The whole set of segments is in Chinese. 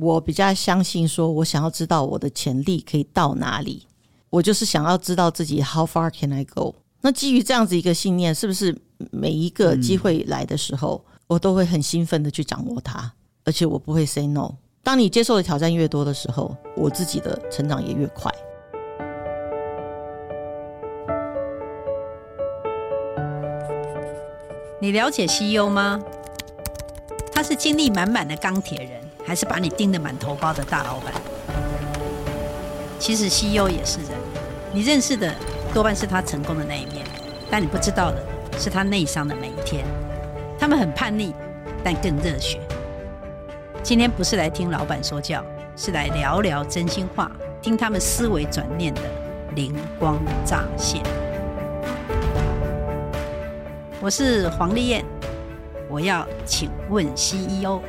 我比较相信说，我想要知道我的潜力可以到哪里，我就是想要知道自己 how far can I go。那基于这样子一个信念，是不是每一个机会来的时候，我都会很兴奋的去掌握它，而且我不会 say no。当你接受的挑战越多的时候，我自己的成长也越快。你了解 CEO 吗？他是精力满满的钢铁人，还是把你盯得满头包的大老板？其实 CEO 也是人，你认识的多半是他成功的那一面，但你不知道的是他内伤的每一天。他们很叛逆，但更热血。今天不是来听老板说教，是来聊聊真心话，听他们思维转念的灵光乍现。我是黄丽燕，我要请问 CEO。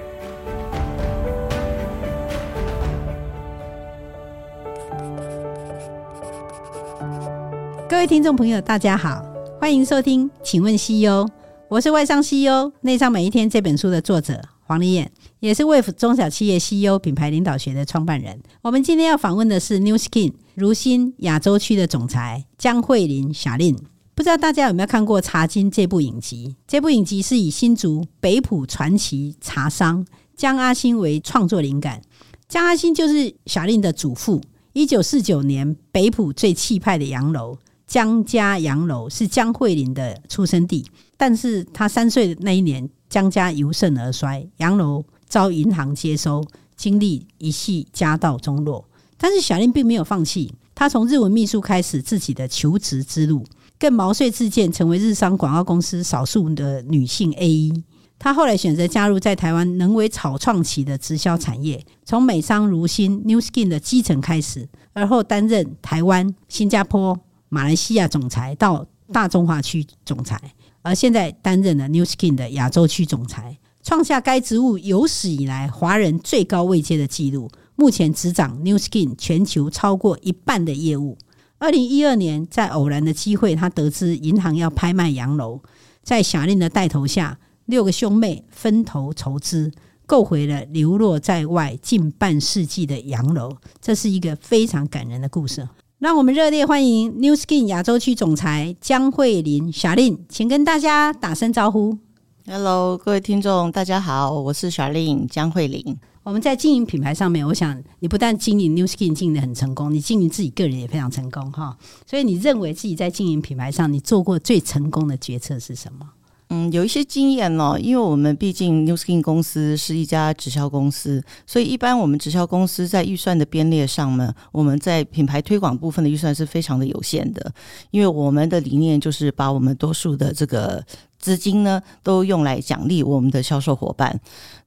各位听众朋友，大家好，欢迎收听，请问 CEO。我是外商 CEO 内商每一天这本书的作者黄丽燕，也是 Wave 中小企业 CEO 品牌领导学的创办人。我们今天要访问的是 New Skin 如新亚洲区的总裁江慧玲霞玲。不知道大家有没有看过《茶金》这部影集？这部影集是以新竹北埔传奇茶商江阿新为创作灵感。江阿新就是小令的祖父。一九四九年，北埔最气派的洋楼江家洋楼是江慧玲的出生地。但是他三岁那一年，江家由盛而衰，洋楼遭银行接收，经历一系家道中落。但是小林并没有放弃，他从日文秘书开始自己的求职之路。更毛遂自荐，成为日商广告公司少数的女性 AE。她后来选择加入在台湾能为草创期的直销产业，从美商如新 （New Skin 的基层开始，而后担任台湾、新加坡、马来西亚总裁，到大中华区总裁，而现在担任了 New Skin 的亚洲区总裁，创下该职务有史以来华人最高位阶的纪录。目前执掌 New Skin 全球超过一半的业务。二零一二年，在偶然的机会，他得知银行要拍卖洋楼，在小令的带头下，六个兄妹分头筹资，购回了流落在外近半世纪的洋楼。这是一个非常感人的故事。让我们热烈欢迎 New Skin 亚洲区总裁江慧玲小令，请跟大家打声招呼。Hello，各位听众，大家好，我是小令江慧玲。我们在经营品牌上面，我想你不但经营 New Skin 经营的很成功，你经营自己个人也非常成功哈。所以你认为自己在经营品牌上，你做过最成功的决策是什么？嗯，有一些经验哦，因为我们毕竟 Newskin 公司是一家直销公司，所以一般我们直销公司在预算的编列上呢，我们在品牌推广部分的预算是非常的有限的，因为我们的理念就是把我们多数的这个。资金呢，都用来奖励我们的销售伙伴。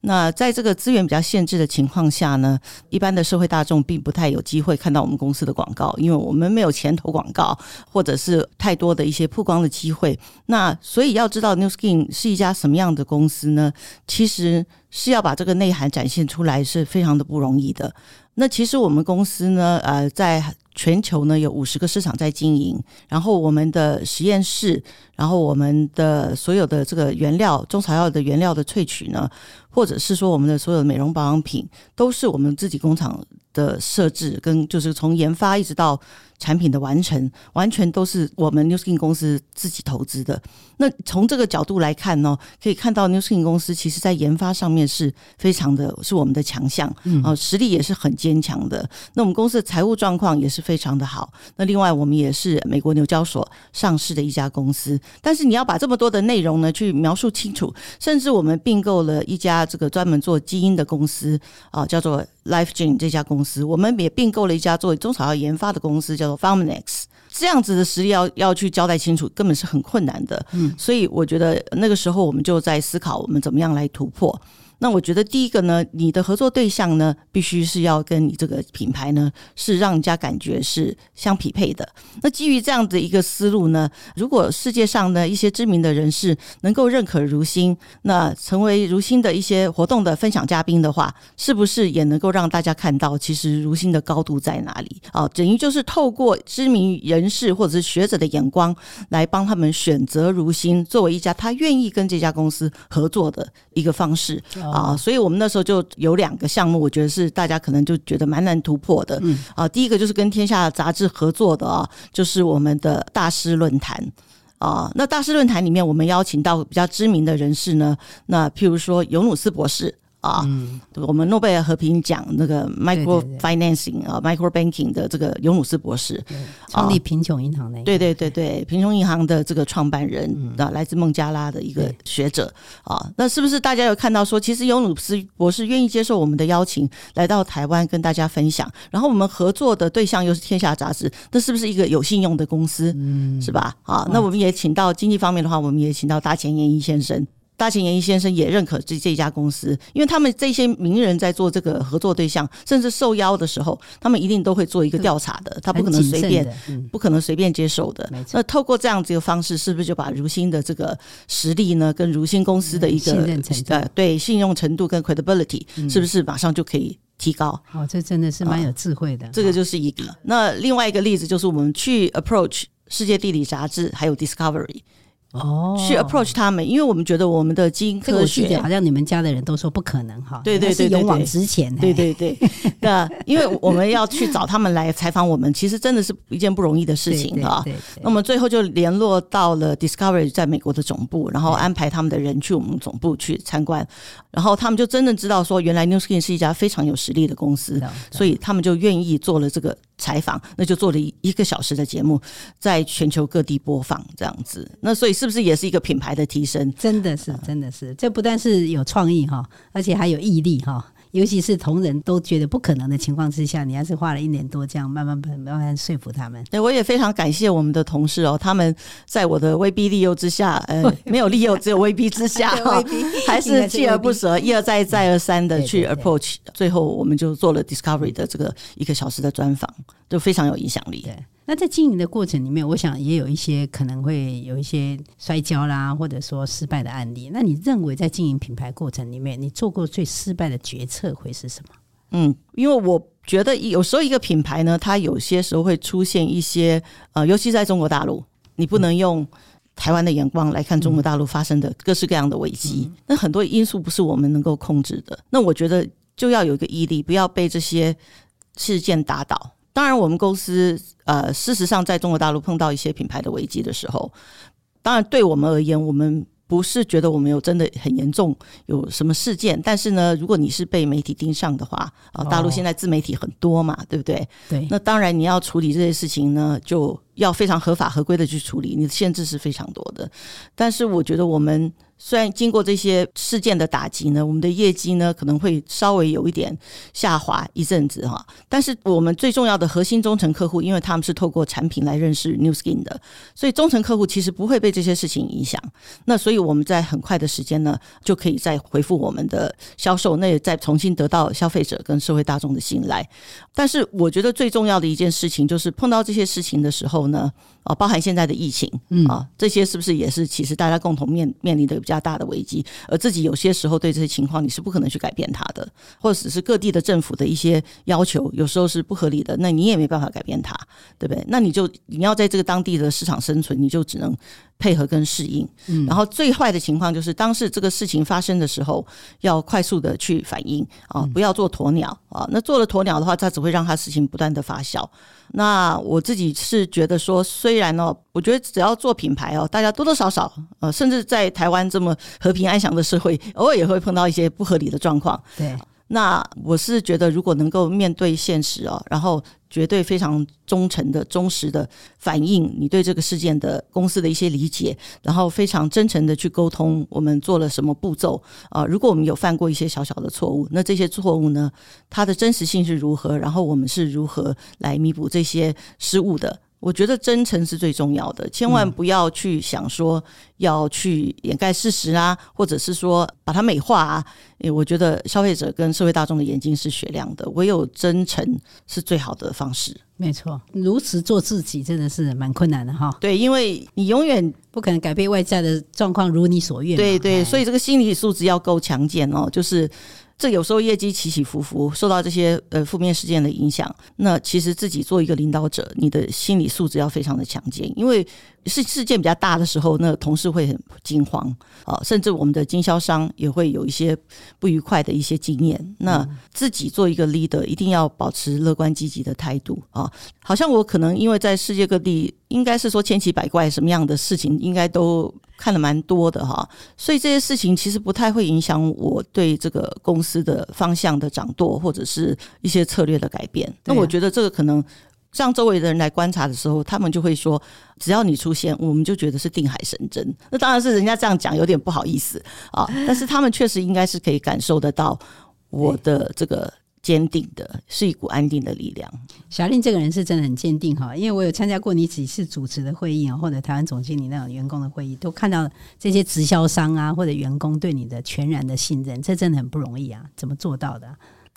那在这个资源比较限制的情况下呢，一般的社会大众并不太有机会看到我们公司的广告，因为我们没有钱投广告，或者是太多的一些曝光的机会。那所以要知道 New Skin 是一家什么样的公司呢？其实是要把这个内涵展现出来，是非常的不容易的。那其实我们公司呢，呃，在全球呢有五十个市场在经营，然后我们的实验室，然后我们的所有的这个原料，中草药的原料的萃取呢，或者是说我们的所有的美容保养品，都是我们自己工厂的设置，跟就是从研发一直到。产品的完成完全都是我们 Newskin 公司自己投资的。那从这个角度来看呢，可以看到 Newskin 公司其实在研发上面是非常的，是我们的强项，嗯，实力也是很坚强的。那我们公司的财务状况也是非常的好。那另外，我们也是美国纽交所上市的一家公司。但是你要把这么多的内容呢去描述清楚，甚至我们并购了一家这个专门做基因的公司啊，叫做 LifeGen 这家公司。我们也并购了一家做中草药研发的公司，叫做 Farmanex 这样子的实力要要去交代清楚，根本是很困难的。嗯，所以我觉得那个时候我们就在思考，我们怎么样来突破。那我觉得第一个呢，你的合作对象呢，必须是要跟你这个品牌呢，是让人家感觉是相匹配的。那基于这样的一个思路呢，如果世界上的一些知名的人士能够认可如新，那成为如新的一些活动的分享嘉宾的话，是不是也能够让大家看到其实如新的高度在哪里？啊，等于就是透过知名人士或者是学者的眼光来帮他们选择如新作为一家他愿意跟这家公司合作的一个方式。啊，所以我们那时候就有两个项目，我觉得是大家可能就觉得蛮难突破的。嗯啊，第一个就是跟天下杂志合作的啊，就是我们的大师论坛啊。那大师论坛里面，我们邀请到比较知名的人士呢，那譬如说尤努斯博士。啊，嗯、我们诺贝尔和平奖那个 micro financing 啊，micro banking 的这个尤努斯博士，创立贫穷银行的，对对对对，贫穷银行的这个创办人啊，来自孟加拉的一个学者啊，那是不是大家有看到说，其实尤努斯博士愿意接受我们的邀请，来到台湾跟大家分享，然后我们合作的对象又是天下杂志，那是不是一个有信用的公司？嗯，是吧？啊，那我们也请到经济方面的话，我们也请到大前研一先生。大前研一先生也认可这这家公司，因为他们这些名人在做这个合作对象，甚至受邀的时候，他们一定都会做一个调查的，他不可能随便，不可能随便接受的。那透过这样子一个方式，是不是就把如新的这个实力呢，跟如新公司的一个呃对信用程度跟 credibility，是不是马上就可以提高？哦，这真的是蛮有智慧的。这个就是一个。那另外一个例子就是我们去 approach 世界地理杂志，还有 Discovery。哦，去 approach 他们，因为我们觉得我们的基因科学好像你们家的人都说不可能哈，对对对，勇往直前，对对对，那因为我们要去找他们来采访我们，其实真的是一件不容易的事情啊。那我们最后就联络到了 Discovery 在美国的总部，然后安排他们的人去我们总部去参观，然后他们就真正知道说，原来 Newskin 是一家非常有实力的公司，所以他们就愿意做了这个采访，那就做了一一个小时的节目，在全球各地播放这样子。那所以。是不是也是一个品牌的提升？真的是，真的是，这不但是有创意哈，而且还有毅力哈。尤其是同仁都觉得不可能的情况之下，你还是花了一年多，这样慢慢慢慢慢说服他们。对，我也非常感谢我们的同事哦，他们在我的威逼利诱之下，呃，没有利诱，只有威逼之下，还是锲而不舍，一而再，再而三的去 approach，最后我们就做了 Discovery 的这个一个小时的专访，就非常有影响力。对。那在经营的过程里面，我想也有一些可能会有一些摔跤啦，或者说失败的案例。那你认为在经营品牌过程里面，你做过最失败的决策会是什么？嗯，因为我觉得有时候一个品牌呢，它有些时候会出现一些呃，尤其在中国大陆，你不能用台湾的眼光来看中国大陆发生的各式各样的危机。嗯、那很多因素不是我们能够控制的。那我觉得就要有一个毅力，不要被这些事件打倒。当然，我们公司呃，事实上在中国大陆碰到一些品牌的危机的时候，当然对我们而言，我们不是觉得我们有真的很严重有什么事件，但是呢，如果你是被媒体盯上的话，啊，大陆现在自媒体很多嘛，对不对？对，那当然你要处理这些事情呢，就要非常合法合规的去处理，你的限制是非常多的。但是我觉得我们。虽然经过这些事件的打击呢，我们的业绩呢可能会稍微有一点下滑一阵子哈，但是我们最重要的核心忠诚客户，因为他们是透过产品来认识 New Skin 的，所以忠诚客户其实不会被这些事情影响。那所以我们在很快的时间呢，就可以再回复我们的销售，那也再重新得到消费者跟社会大众的信赖。但是我觉得最重要的一件事情，就是碰到这些事情的时候呢，啊，包含现在的疫情，嗯啊，这些是不是也是其实大家共同面面临的？比较大的危机，而自己有些时候对这些情况你是不可能去改变它的，或者是各地的政府的一些要求，有时候是不合理的，那你也没办法改变它，对不对？那你就你要在这个当地的市场生存，你就只能配合跟适应。嗯，然后最坏的情况就是，当时这个事情发生的时候，要快速的去反应啊，不要做鸵鸟啊。那做了鸵鸟的话，它只会让它事情不断的发酵。那我自己是觉得说，虽然哦，我觉得只要做品牌哦，大家多多少少呃，甚至在台湾这么和平安详的社会，偶尔也会碰到一些不合理的状况。对。那我是觉得，如果能够面对现实哦，然后绝对非常忠诚的、忠实的反映你对这个事件的公司的一些理解，然后非常真诚的去沟通，我们做了什么步骤啊？如果我们有犯过一些小小的错误，那这些错误呢，它的真实性是如何？然后我们是如何来弥补这些失误的？我觉得真诚是最重要的，千万不要去想说要去掩盖事实啊，或者是说把它美化啊。诶，我觉得消费者跟社会大众的眼睛是雪亮的，唯有真诚是最好的方式。没错，如此做自己真的是蛮困难的哈。对，因为你永远不可能改变外在的状况如你所愿。对对，所以这个心理素质要够强健哦，就是。这有时候业绩起起伏伏，受到这些呃负面事件的影响，那其实自己做一个领导者，你的心理素质要非常的强健，因为事事件比较大的时候，那同事会很惊慌啊，甚至我们的经销商也会有一些不愉快的一些经验。那自己做一个 leader，一定要保持乐观积极的态度啊。好像我可能因为在世界各地，应该是说千奇百怪，什么样的事情应该都看了蛮多的哈，所以这些事情其实不太会影响我对这个公司的方向的掌舵，或者是一些策略的改变。那我觉得这个可能。让周围的人来观察的时候，他们就会说：“只要你出现，我们就觉得是定海神针。”那当然是人家这样讲有点不好意思啊，但是他们确实应该是可以感受得到我的这个坚定的，是一股安定的力量。小令这个人是真的很坚定哈，因为我有参加过你几次主持的会议啊，或者台湾总经理那种员工的会议，都看到这些直销商啊或者员工对你的全然的信任，这真的很不容易啊，怎么做到的？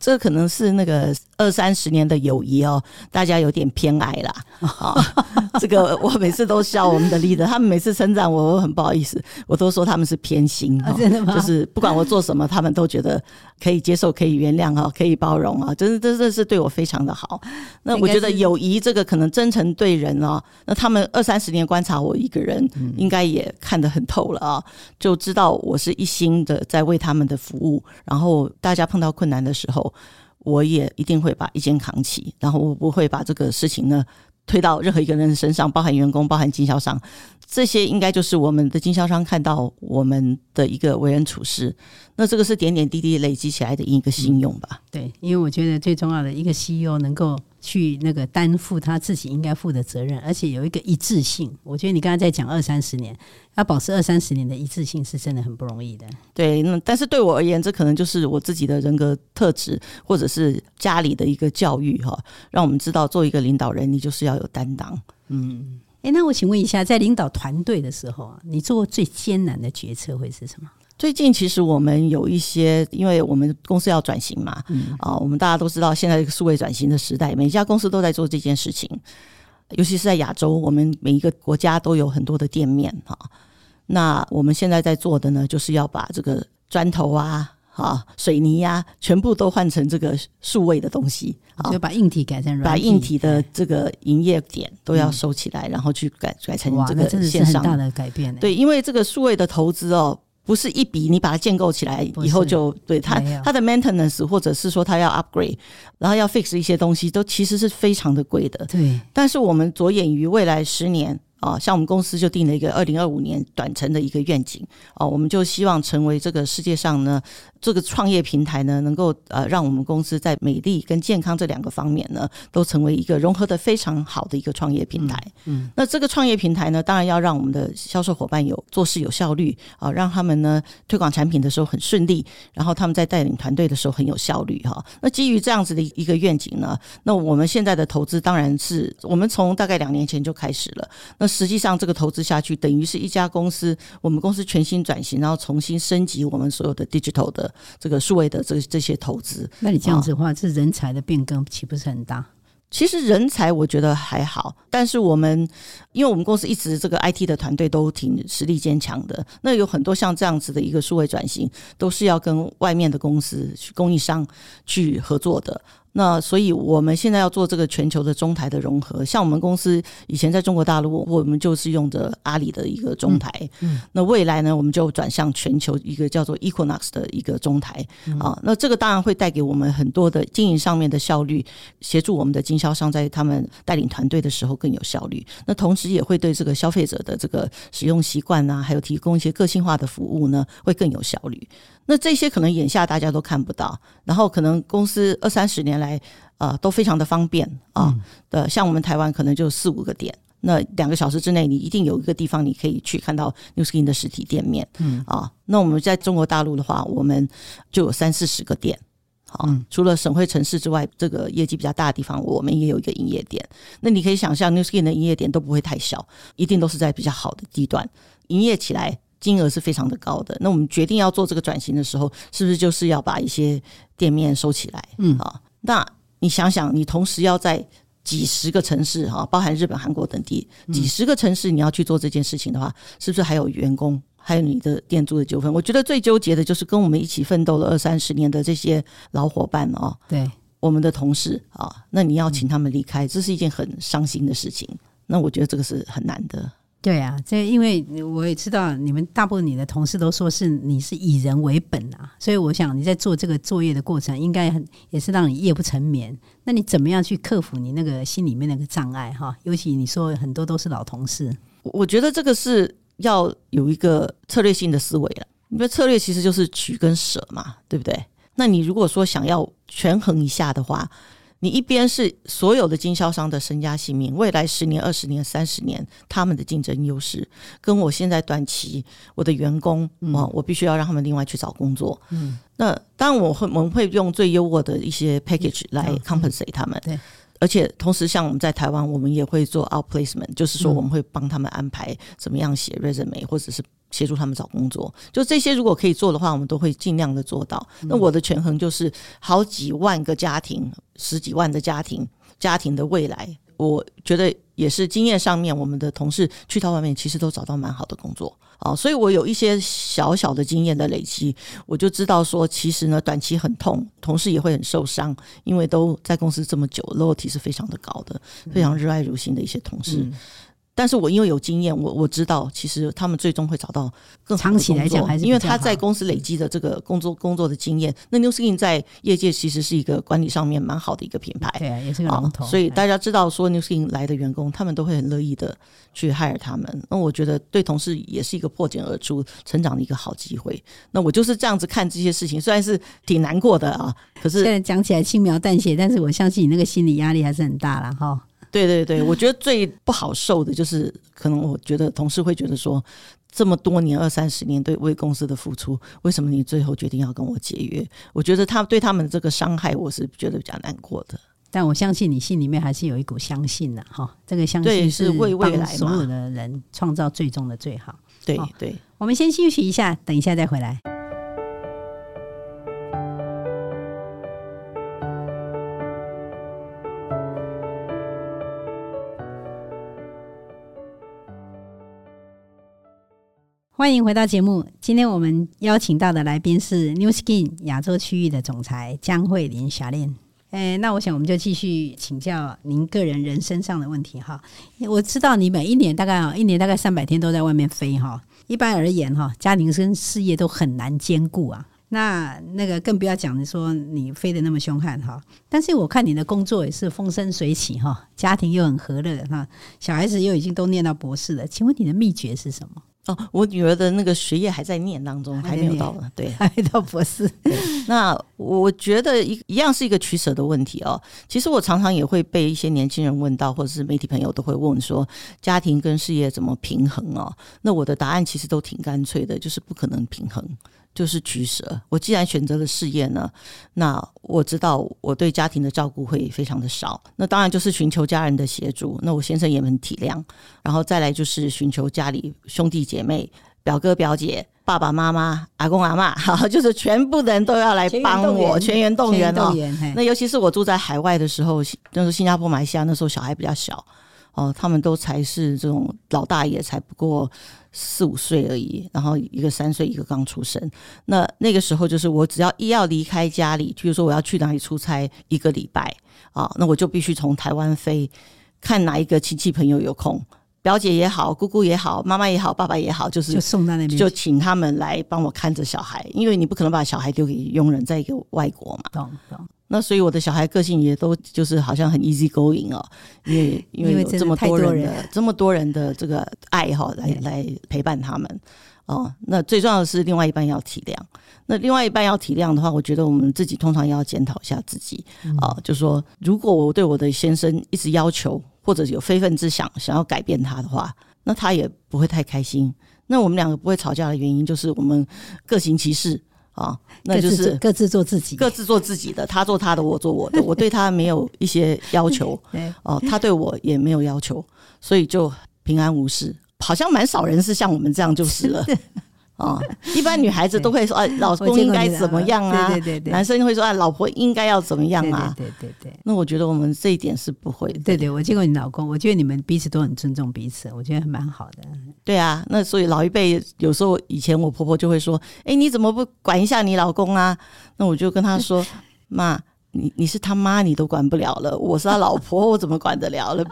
这可能是那个二三十年的友谊哦，大家有点偏爱啦。啊，这个我每次都笑我们的 leader，他们每次称赞我，我很不好意思，我都说他们是偏心，真的吗？就是不管我做什么，他们都觉得可以接受、可以原谅啊，可以包容啊，真的，真的是对我非常的好。那我觉得友谊这个可能真诚对人哦，那他们二三十年观察我一个人，应该也看得很透了啊，就知道我是一心的在为他们的服务，然后大家碰到困难的时候。我也一定会把一肩扛起，然后我不会把这个事情呢推到任何一个人身上，包含员工，包含经销商，这些应该就是我们的经销商看到我们的一个为人处事。那这个是点点滴滴累积起来的一个信用吧？对，因为我觉得最重要的一个 CEO 能够。去那个担负他自己应该负的责任，而且有一个一致性。我觉得你刚才在讲二三十年，要保持二三十年的一致性是真的很不容易的。对，那但是对我而言，这可能就是我自己的人格特质，或者是家里的一个教育哈，让我们知道做一个领导人，你就是要有担当。嗯，诶，那我请问一下，在领导团队的时候啊，你做过最艰难的决策会是什么？最近其实我们有一些，因为我们公司要转型嘛，嗯、啊，我们大家都知道，现在这个数位转型的时代，每一家公司都在做这件事情，尤其是在亚洲，我们每一个国家都有很多的店面哈、啊。那我们现在在做的呢，就是要把这个砖头啊、啊水泥呀、啊，全部都换成这个数位的东西，啊、就把硬体改成软体，把硬体的这个营业点都要收起来，嗯、然后去改改成这个线上，大的改变。对，因为这个数位的投资哦。不是一笔你把它建构起来以后就对它它的 maintenance 或者是说它要 upgrade，然后要 fix 一些东西，都其实是非常的贵的。对，但是我们着眼于未来十年。啊，像我们公司就定了一个二零二五年短程的一个愿景啊，我们就希望成为这个世界上呢，这个创业平台呢，能够呃让我们公司在美丽跟健康这两个方面呢，都成为一个融合的非常好的一个创业平台。嗯，那这个创业平台呢，当然要让我们的销售伙伴有做事有效率啊，让他们呢推广产品的时候很顺利，然后他们在带领团队的时候很有效率哈。那基于这样子的一个愿景呢，那我们现在的投资当然是我们从大概两年前就开始了。那实际上，这个投资下去，等于是一家公司，我们公司全新转型，然后重新升级我们所有的 digital 的这个数位的这这些投资。那你这样子的话，这人才的变更岂不是很大？其实人才我觉得还好，但是我们因为我们公司一直这个 IT 的团队都挺实力坚强的，那有很多像这样子的一个数位转型，都是要跟外面的公司、供应商去合作的。那所以，我们现在要做这个全球的中台的融合。像我们公司以前在中国大陆，我们就是用的阿里的一个中台。嗯，那未来呢，我们就转向全球一个叫做 Equinox 的一个中台。啊，那这个当然会带给我们很多的经营上面的效率，协助我们的经销商在他们带领团队的时候更有效率。那同时也会对这个消费者的这个使用习惯啊，还有提供一些个性化的服务呢，会更有效率。那这些可能眼下大家都看不到，然后可能公司二三十年来，呃，都非常的方便啊。的、嗯，像我们台湾可能就四五个点，那两个小时之内你一定有一个地方你可以去看到 Newskin 的实体店面，嗯啊。那我们在中国大陆的话，我们就有三四十个店，好，除了省会城市之外，这个业绩比较大的地方，我们也有一个营业点。那你可以想象，Newskin 的营业点都不会太小，一定都是在比较好的地段，营业起来。金额是非常的高的。那我们决定要做这个转型的时候，是不是就是要把一些店面收起来？嗯，啊，那你想想，你同时要在几十个城市哈，包含日本、韩国等地几十个城市，你要去做这件事情的话，是不是还有员工，还有你的店租的纠纷？我觉得最纠结的就是跟我们一起奋斗了二三十年的这些老伙伴哦，对，我们的同事啊，那你要请他们离开，这是一件很伤心的事情。那我觉得这个是很难的。对啊，这因为我也知道你们大部分你的同事都说是你是以人为本啊，所以我想你在做这个作业的过程，应该很也是让你夜不成眠。那你怎么样去克服你那个心里面那个障碍哈？尤其你说很多都是老同事，我觉得这个是要有一个策略性的思维了。因为策略其实就是取跟舍嘛，对不对？那你如果说想要权衡一下的话。你一边是所有的经销商的身家性命，未来十年、二十年、三十年他们的竞争优势，跟我现在短期我的员工，嗯，我必须要让他们另外去找工作。嗯，那当然我会我们会用最优渥的一些 package 来 compensate 他们。对，而且同时像我们在台湾，我们也会做 outplacement，就是说我们会帮他们安排怎么样写 resume，或者是。协助他们找工作，就这些如果可以做的话，我们都会尽量的做到。那我的权衡就是好几万个家庭，十几万的家庭，家庭的未来，我觉得也是经验上面，我们的同事去到外面其实都找到蛮好的工作。啊，所以我有一些小小的经验的累积，我就知道说，其实呢，短期很痛，同事也会很受伤，因为都在公司这么久，loyalty 是非常的高的，非常热爱如新的一些同事。嗯但是我因为有经验，我我知道，其实他们最终会找到更长期来讲还是因为他在公司累积的这个工作工作的经验。那 New Skin 在业界其实是一个管理上面蛮好的一个品牌，对啊，也是个龙头。所以大家知道说 New Skin 来的员工，他们都会很乐意的去 hire 他们。那我觉得对同事也是一个破茧而出成长的一个好机会。那我就是这样子看这些事情，虽然是挺难过的啊，可是现在讲起来轻描淡写，但是我相信你那个心理压力还是很大了哈。对对对，我觉得最不好受的就是，可能我觉得同事会觉得说，这么多年二三十年对为公司的付出，为什么你最后决定要跟我解约？我觉得他对他们这个伤害，我是觉得比较难过的。但我相信你心里面还是有一股相信的哈，这个相信是为未来所有的人创造最终的最好。对对，我们先休息一下，等一下再回来。欢迎回到节目。今天我们邀请到的来宾是 New Skin 亚洲区域的总裁江慧玲 Charlene。诶，那我想我们就继续请教您个人人生上的问题哈。我知道你每一年大概，一年大概三百天都在外面飞哈。一般而言哈，家庭跟事业都很难兼顾啊。那那个更不要讲，你说你飞得那么凶悍哈。但是我看你的工作也是风生水起哈，家庭又很和乐哈，小孩子又已经都念到博士了。请问你的秘诀是什么？哦，我女儿的那个学业还在念当中，还没有到，对，还没到博士。那我觉得一一样是一个取舍的问题哦。其实我常常也会被一些年轻人问到，或者是媒体朋友都会问说，家庭跟事业怎么平衡哦？那我的答案其实都挺干脆的，就是不可能平衡。就是取舍。我既然选择了事业呢，那我知道我对家庭的照顾会非常的少。那当然就是寻求家人的协助。那我先生也很体谅。然后再来就是寻求家里兄弟姐妹、表哥表姐、爸爸妈妈、阿公阿嬷，好，就是全部的人都要来帮我，全员动员哦。那尤其是我住在海外的时候，就是新加坡、马来西亚，那时候小孩比较小哦，他们都才是这种老大爷，才不过。四五岁而已，然后一个三岁，一个刚出生。那那个时候，就是我只要一要离开家里，比如说我要去哪里出差一个礼拜啊，那我就必须从台湾飞，看哪一个亲戚朋友有空，表姐也好，姑姑也好，妈妈也好，爸爸也好，就是就送到那边，就请他们来帮我看着小孩，因为你不可能把小孩丢给佣人在一个外国嘛。懂懂。那所以我的小孩个性也都就是好像很 easy going 哦，因为 因为有这么多人的这么多人的这个爱好来来陪伴他们哦。那最重要的是另外一半要体谅。那另外一半要体谅的话，我觉得我们自己通常要检讨一下自己啊，就说如果我对我的先生一直要求或者有非分之想想要改变他的话，那他也不会太开心。那我们两个不会吵架的原因就是我们各行其事。啊，那就是各自做自己，各自做自己的，他做他的，我做我的，我对他没有一些要求，哦，他对我也没有要求，所以就平安无事。好像蛮少人是像我们这样就是了。哦，一般女孩子都会说 哎，老公应该怎么样啊？对对对，男生会说啊，老婆应该要怎么样啊？对对对。那我觉得我们这一点是不会。对对，我见过你老公，我觉得你们彼此都很尊重彼此，我觉得还蛮好的。对啊，那所以老一辈有时候以前我婆婆就会说，哎，你怎么不管一下你老公啊？那我就跟她说，妈，你你是他妈，你都管不了了。我是他老婆，我怎么管得了了？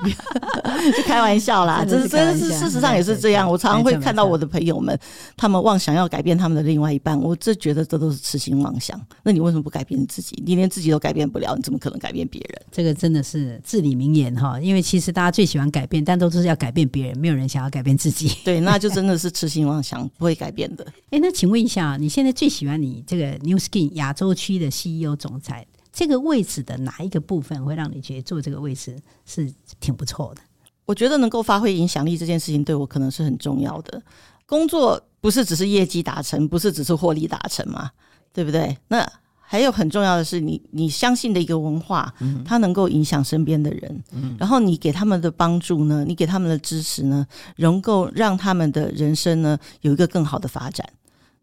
就开玩笑啦，这是真是事实上也是这样。我常常会看到我的朋友们，他们妄想要改变他们的另外一半，我这觉得这都是痴心妄想。那你为什么不改变你自己？你连自己都改变不了，你怎么可能改变别人？这个真的是至理名言哈。因为其实大家最喜欢改变，但都是要改变别人，没有人想要改变自己。对，那就真的是痴心妄想，不会改变的。哎，那请问一下，你现在最喜欢你这个 New Skin 亚洲区的 CEO 总裁？这个位置的哪一个部分会让你觉得做这个位置是挺不错的？我觉得能够发挥影响力这件事情对我可能是很重要的。工作不是只是业绩达成，不是只是获利达成嘛，对不对？那还有很重要的是你，你你相信的一个文化，它能够影响身边的人，嗯然后你给他们的帮助呢，你给他们的支持呢，能够让他们的人生呢有一个更好的发展。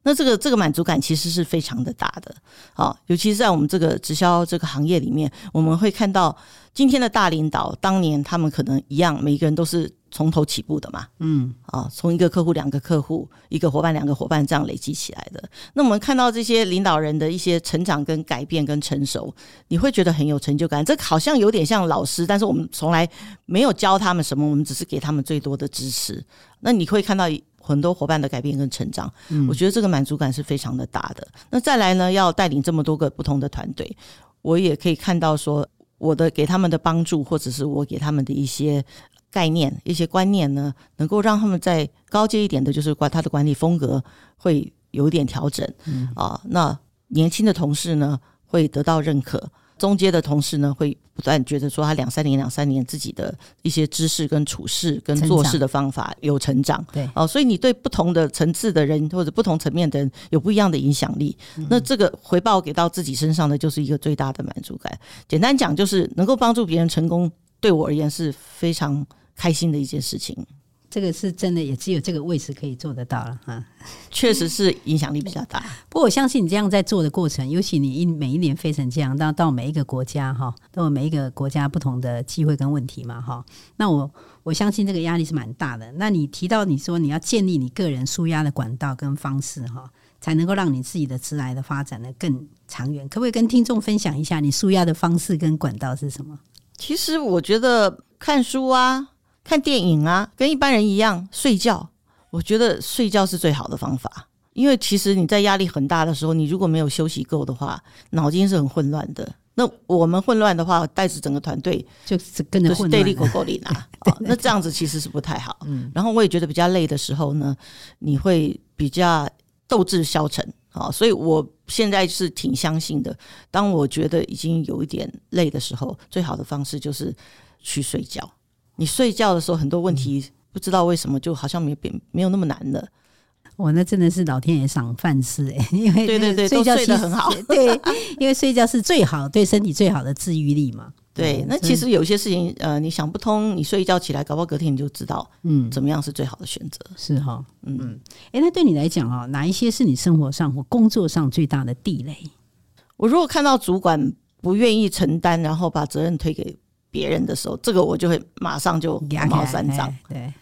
那这个这个满足感其实是非常的大的，好，尤其是在我们这个直销这个行业里面，我们会看到今天的大领导，当年他们可能一样，每一个人都是从头起步的嘛，嗯，啊，从一个客户、两个客户、一个伙伴、两个伙伴这样累积起来的。那我们看到这些领导人的一些成长、跟改变、跟成熟，你会觉得很有成就感。这好像有点像老师，但是我们从来没有教他们什么，我们只是给他们最多的支持。那你会看到。很多伙伴的改变跟成长，我觉得这个满足感是非常的大的。那再来呢，要带领这么多个不同的团队，我也可以看到说，我的给他们的帮助，或者是我给他们的一些概念、一些观念呢，能够让他们在高阶一点的，就是管他的管理风格会有一点调整啊。那年轻的同事呢，会得到认可。中阶的同事呢，会不断觉得说他两三年、两三年自己的一些知识跟处事跟做事的方法有成长，对哦，所以你对不同的层次的人或者不同层面的人有不一样的影响力，那这个回报给到自己身上的就是一个最大的满足感。简单讲，就是能够帮助别人成功，对我而言是非常开心的一件事情。这个是真的，也只有这个位置可以做得到了哈。确实是影响力比较大。不过我相信你这样在做的过程，尤其你一每一年飞成这样，到到每一个国家哈，都有每一个国家不同的机会跟问题嘛哈。那我我相信这个压力是蛮大的。那你提到你说你要建立你个人舒压的管道跟方式哈，才能够让你自己的职来的发展的更长远。可不可以跟听众分享一下你舒压的方式跟管道是什么？其实我觉得看书啊。看电影啊，跟一般人一样睡觉。我觉得睡觉是最好的方法，因为其实你在压力很大的时候，你如果没有休息够的话，脑筋是很混乱的。那我们混乱的话，带着整个团队就是跟着混乱，对立狗狗里拿。那这样子其实是不太好。嗯，然后我也觉得比较累的时候呢，你会比较斗志消沉啊。所以我现在是挺相信的，当我觉得已经有一点累的时候，最好的方式就是去睡觉。你睡觉的时候，很多问题不知道为什么就好像没变，没有那么难了。我那真的是老天爷赏饭吃哎，因为对对对，睡觉睡得很好。对，因为睡觉是最好对身体最好的治愈力嘛。对，那其实有些事情呃，你想不通，你睡一觉起来，搞不好隔天你就知道，嗯，怎么样是最好的选择。是哈，嗯嗯。哎，那对你来讲啊，哪一些是你生活上或工作上最大的地雷？我如果看到主管不愿意承担，然后把责任推给。别人的时候，这个我就会马上就火冒三丈。对，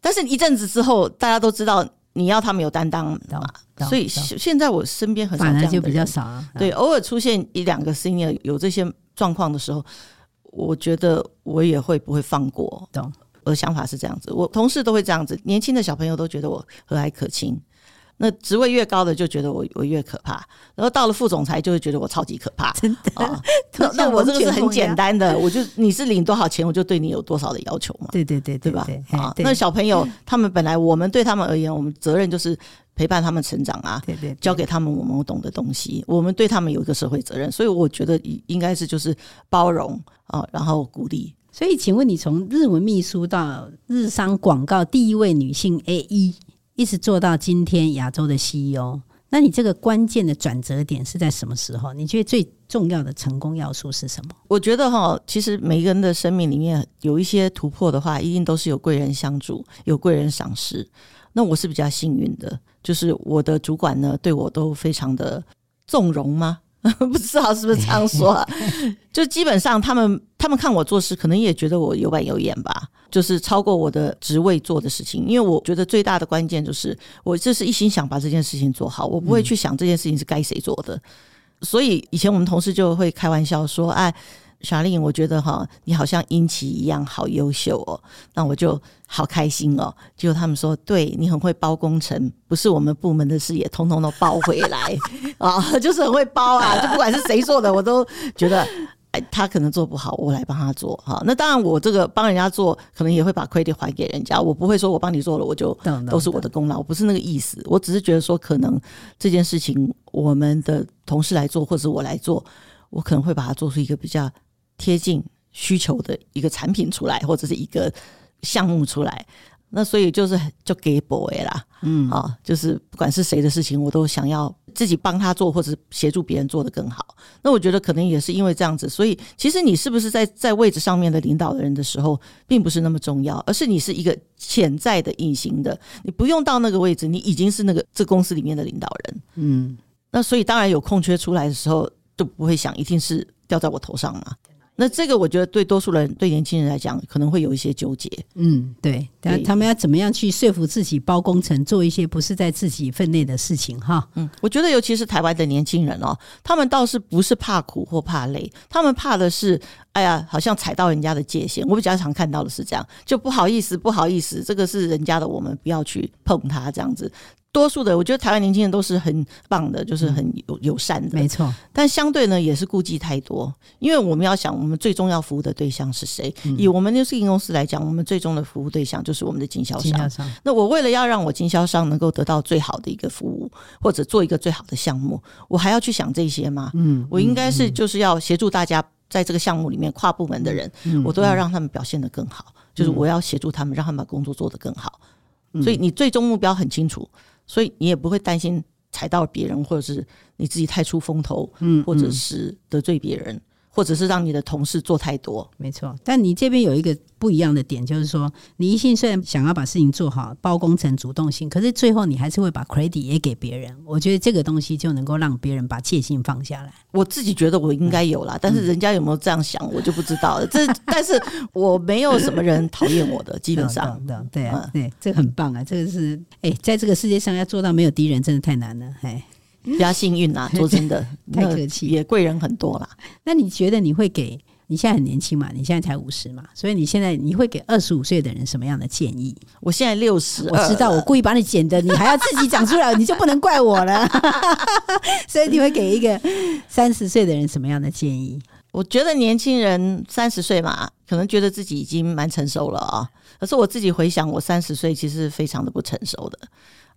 但是一阵子之后，大家都知道你要他们有担当嘛，所以现在我身边很少这样的人，就比较少。对，偶尔出现一两个 senior 有这些状况的时候，我觉得我也会不会放过。懂，我的想法是这样子，我同事都会这样子，年轻的小朋友都觉得我和蔼可亲。那职位越高的就觉得我我越可怕，然后到了副总裁就会觉得我超级可怕。真的？哦、那那我这个是很简单的，我就你是领多少钱，我就对你有多少的要求嘛。对对对对，对吧？啊，那小朋友他们本来我们对他们而言，我们责任就是陪伴他们成长啊，对对，对，教给他们我们懂的东西。我们对他们有一个社会责任，所以我觉得应该是就是包容啊，然后鼓励。所以，请问你从日文秘书到日商广告第一位女性 AE。一一直做到今天亚洲的 CEO，那你这个关键的转折点是在什么时候？你觉得最重要的成功要素是什么？我觉得哈，其实每个人的生命里面有一些突破的话，一定都是有贵人相助，有贵人赏识。那我是比较幸运的，就是我的主管呢对我都非常的纵容吗？不知道是不是这样说啊？就基本上他们他们看我做事，可能也觉得我有板有眼吧，就是超过我的职位做的事情。因为我觉得最大的关键就是我这是一心想把这件事情做好，我不会去想这件事情是该谁做的。所以以前我们同事就会开玩笑说：“哎。”小丽，我觉得哈，你好像英奇一样好优秀哦，那我就好开心哦。结果他们说，对，你很会包工程，不是我们部门的事也通通都包回来啊，就是很会包啊，就不管是谁做的，我都觉得哎，他可能做不好，我来帮他做哈。那当然，我这个帮人家做，可能也会把 credit 还给人家，我不会说我帮你做了，我就都是我的功劳，我不是那个意思。我只是觉得说，可能这件事情我们的同事来做，或者我来做，我可能会把它做出一个比较。贴近需求的一个产品出来，或者是一个项目出来，那所以就是就给 boy 啦，嗯啊，就是不管是谁的事情，我都想要自己帮他做，或者协助别人做得更好。那我觉得可能也是因为这样子，所以其实你是不是在在位置上面的领导的人的时候，并不是那么重要，而是你是一个潜在的隐形的，你不用到那个位置，你已经是那个这公司里面的领导人，嗯。那所以当然有空缺出来的时候，就不会想一定是掉在我头上嘛。那这个我觉得对多数人，对年轻人来讲，可能会有一些纠结。嗯，对，但他们要怎么样去说服自己包工程，做一些不是在自己分内的事情？哈，嗯，我觉得尤其是台湾的年轻人哦，他们倒是不是怕苦或怕累，他们怕的是，哎呀，好像踩到人家的界限。我比较常看到的是这样，就不好意思，不好意思，这个是人家的，我们不要去碰它，这样子。多数的，我觉得台湾年轻人都是很棒的，就是很友友善的，没错。但相对呢，也是顾忌太多，因为我们要想，我们最终要服务的对象是谁？嗯、以我们 New Skin 公司来讲，我们最终的服务对象就是我们的经销商。经销商。那我为了要让我经销商能够得到最好的一个服务，或者做一个最好的项目，我还要去想这些吗？嗯，我应该是就是要协助大家在这个项目里面跨部门的人，嗯、我都要让他们表现得更好，嗯、就是我要协助他们，让他们把工作做得更好。嗯、所以你最终目标很清楚。所以你也不会担心踩到别人，或者是你自己太出风头，嗯，或者是得罪别人。或者是让你的同事做太多，没错。但你这边有一个不一样的点，就是说，你一心虽然想要把事情做好，包工程主动性，可是最后你还是会把 credit 也给别人。我觉得这个东西就能够让别人把戒心放下来。我自己觉得我应该有啦，嗯、但是人家有没有这样想，我就不知道了。这，但是我没有什么人讨厌我的，基本上，对啊，对，这个很棒啊，这个是，哎，在这个世界上要做到没有敌人，真的太难了，哎。比较幸运啦，说真的，太客气，也贵人很多啦。那你觉得你会给？你现在很年轻嘛？你现在才五十嘛？所以你现在你会给二十五岁的人什么样的建议？我现在六十，我知道，我故意把你剪的，你还要自己讲出来，你就不能怪我了。所以你会给一个三十岁的人什么样的建议？我觉得年轻人三十岁嘛，可能觉得自己已经蛮成熟了啊。可是我自己回想，我三十岁其实非常的不成熟的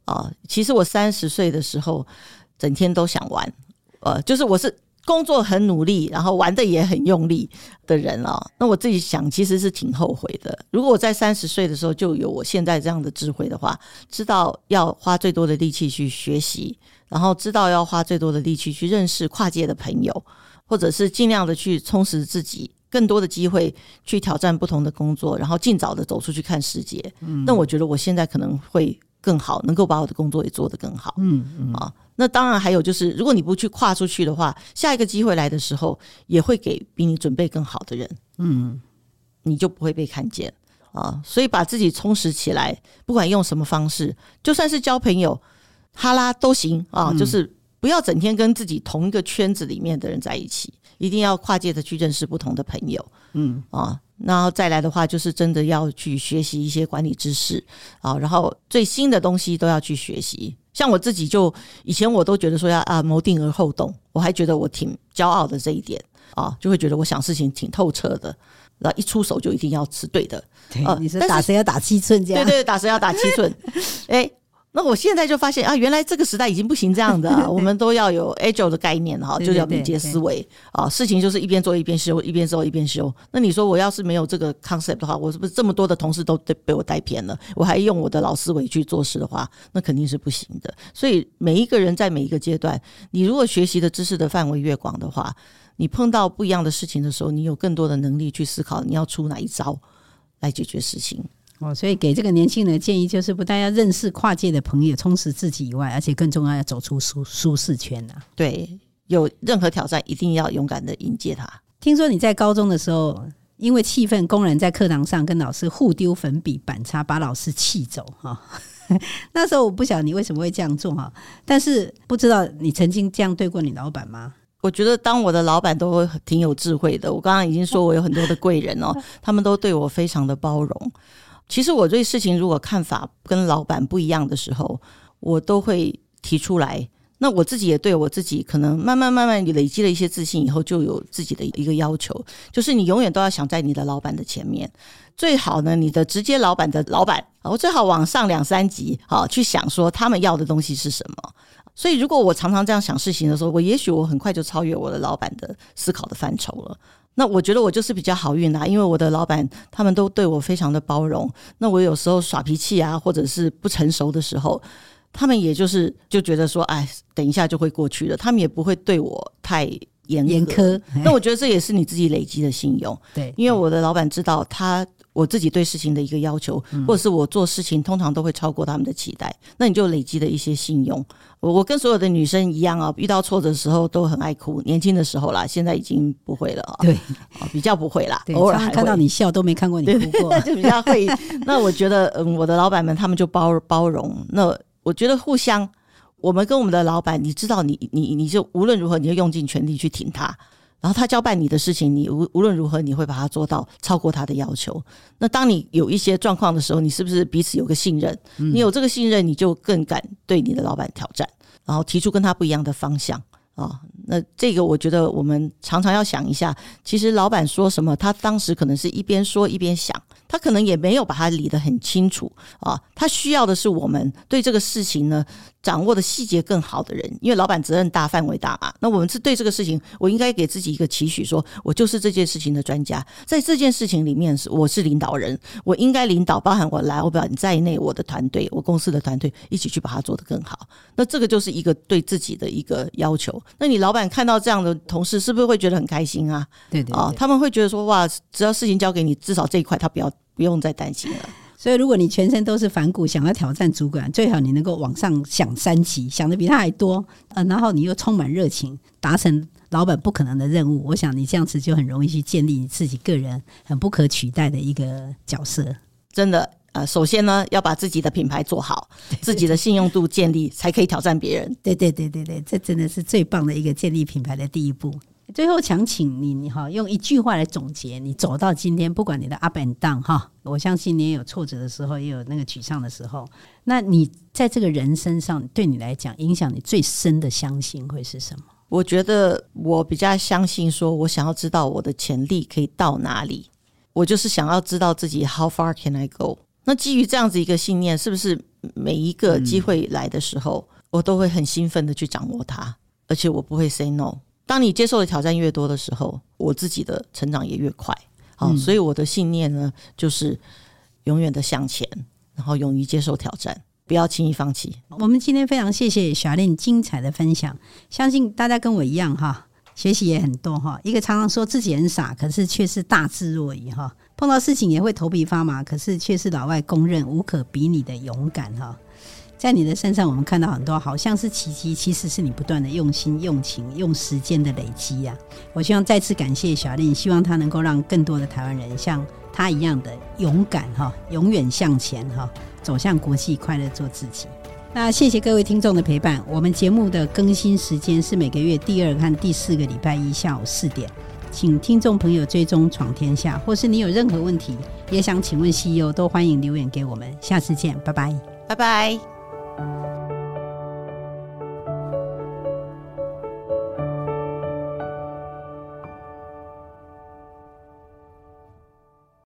啊。其实我三十岁的时候。整天都想玩，呃，就是我是工作很努力，然后玩的也很用力的人啊。那我自己想，其实是挺后悔的。如果我在三十岁的时候就有我现在这样的智慧的话，知道要花最多的力气去学习，然后知道要花最多的力气去认识跨界的朋友，或者是尽量的去充实自己，更多的机会去挑战不同的工作，然后尽早的走出去看世界。嗯，那我觉得我现在可能会更好，能够把我的工作也做得更好。嗯嗯啊。那当然还有就是，如果你不去跨出去的话，下一个机会来的时候，也会给比你准备更好的人，嗯，你就不会被看见啊。所以把自己充实起来，不管用什么方式，就算是交朋友、哈拉都行啊。就是不要整天跟自己同一个圈子里面的人在一起，一定要跨界的去认识不同的朋友，嗯啊。然后再来的话，就是真的要去学习一些管理知识啊，然后最新的东西都要去学习。像我自己就以前我都觉得说要啊谋定而后动，我还觉得我挺骄傲的这一点啊，就会觉得我想事情挺透彻的，然后一出手就一定要是对的。对，你说打谁要打七寸这样？对对，打谁要打七寸。哎。那我现在就发现啊，原来这个时代已经不行这样的，啊，我们都要有 agile 的概念哈，就是要敏捷思维啊。事情就是一边做一边修，一边做一边修。那你说我要是没有这个 concept 的话，我是不是这么多的同事都被我带偏了？我还用我的老思维去做事的话，那肯定是不行的。所以每一个人在每一个阶段，你如果学习的知识的范围越广的话，你碰到不一样的事情的时候，你有更多的能力去思考你要出哪一招来解决事情。哦，所以给这个年轻人的建议就是，不但要认识跨界的朋友，充实自己以外，而且更重要要走出舒舒适圈呐、啊。对，有任何挑战，一定要勇敢的迎接它。听说你在高中的时候，因为气愤，公然在课堂上跟老师互丢粉笔、板擦，把老师气走哈。那时候我不晓得你为什么会这样做哈，但是不知道你曾经这样对过你老板吗？我觉得当我的老板都挺有智慧的。我刚刚已经说我有很多的贵人哦，他们都对我非常的包容。其实我对事情如果看法跟老板不一样的时候，我都会提出来。那我自己也对我自己可能慢慢慢慢累积了一些自信以后，就有自己的一个要求，就是你永远都要想在你的老板的前面。最好呢，你的直接老板的老板，我最好往上两三级，好去想说他们要的东西是什么。所以，如果我常常这样想事情的时候，我也许我很快就超越我的老板的思考的范畴了。那我觉得我就是比较好运啊，因为我的老板他们都对我非常的包容。那我有时候耍脾气啊，或者是不成熟的时候，他们也就是就觉得说，哎，等一下就会过去了。他们也不会对我太严严苛。那我觉得这也是你自己累积的信用。对，因为我的老板知道他。我自己对事情的一个要求，或者是我做事情通常都会超过他们的期待，那你就累积了一些信用。我我跟所有的女生一样啊，遇到挫折的时候都很爱哭，年轻的时候啦，现在已经不会了啊，对，比较不会啦，偶尔看到你笑都没看过你哭过，就比较会。那我觉得，嗯，我的老板们他们就包包容。那我觉得互相，我们跟我们的老板，你知道你，你你你就无论如何，你就用尽全力去挺他。然后他交办你的事情，你无无论如何你会把它做到超过他的要求。那当你有一些状况的时候，你是不是彼此有个信任？你有这个信任，你就更敢对你的老板挑战，然后提出跟他不一样的方向啊。那这个我觉得我们常常要想一下，其实老板说什么，他当时可能是一边说一边想。他可能也没有把它理得很清楚啊，他需要的是我们对这个事情呢掌握的细节更好的人，因为老板责任大，范围大嘛。那我们是对这个事情，我应该给自己一个期许，说我就是这件事情的专家，在这件事情里面是我是领导人，我应该领导，包含我来，我表你在内，我的团队，我公司的团队一起去把它做得更好。那这个就是一个对自己的一个要求。那你老板看到这样的同事，是不是会觉得很开心啊？对对啊，他们会觉得说哇，只要事情交给你，至少这一块他不要。不用再担心了。所以，如果你全身都是反骨，想要挑战主管，最好你能够往上想三级，想的比他还多。呃，然后你又充满热情，达成老板不可能的任务。我想你这样子就很容易去建立你自己个人很不可取代的一个角色。真的，呃，首先呢，要把自己的品牌做好，自己的信用度建立，才可以挑战别人。对对对对对，这真的是最棒的一个建立品牌的第一步。最后想请你，你哈用一句话来总结你走到今天，不管你的 up and down 哈，我相信你也有挫折的时候，也有那个沮丧的时候。那你在这个人身上，对你来讲，影响你最深的相信会是什么？我觉得我比较相信，说我想要知道我的潜力可以到哪里，我就是想要知道自己 how far can I go。那基于这样子一个信念，是不是每一个机会来的时候，我都会很兴奋的去掌握它，而且我不会 say no。当你接受的挑战越多的时候，我自己的成长也越快。好，所以我的信念呢，就是永远的向前，然后勇于接受挑战，不要轻易放弃。我们今天非常谢谢 Charlene 精彩的分享，相信大家跟我一样哈，学习也很多哈。一个常常说自己很傻，可是却是大智若愚哈。碰到事情也会头皮发麻，可是却是老外公认无可比拟的勇敢哈。在你的身上，我们看到很多好像是奇迹，其实是你不断的用心、用情、用时间的累积呀。我希望再次感谢小丽希望她能够让更多的台湾人像她一样的勇敢哈，永远向前哈，走向国际，快乐做自己。那谢谢各位听众的陪伴。我们节目的更新时间是每个月第二和第四个礼拜一下午四点，请听众朋友追踪闯天下，或是你有任何问题也想请问 CEO，都欢迎留言给我们。下次见，拜拜，拜拜。Bye.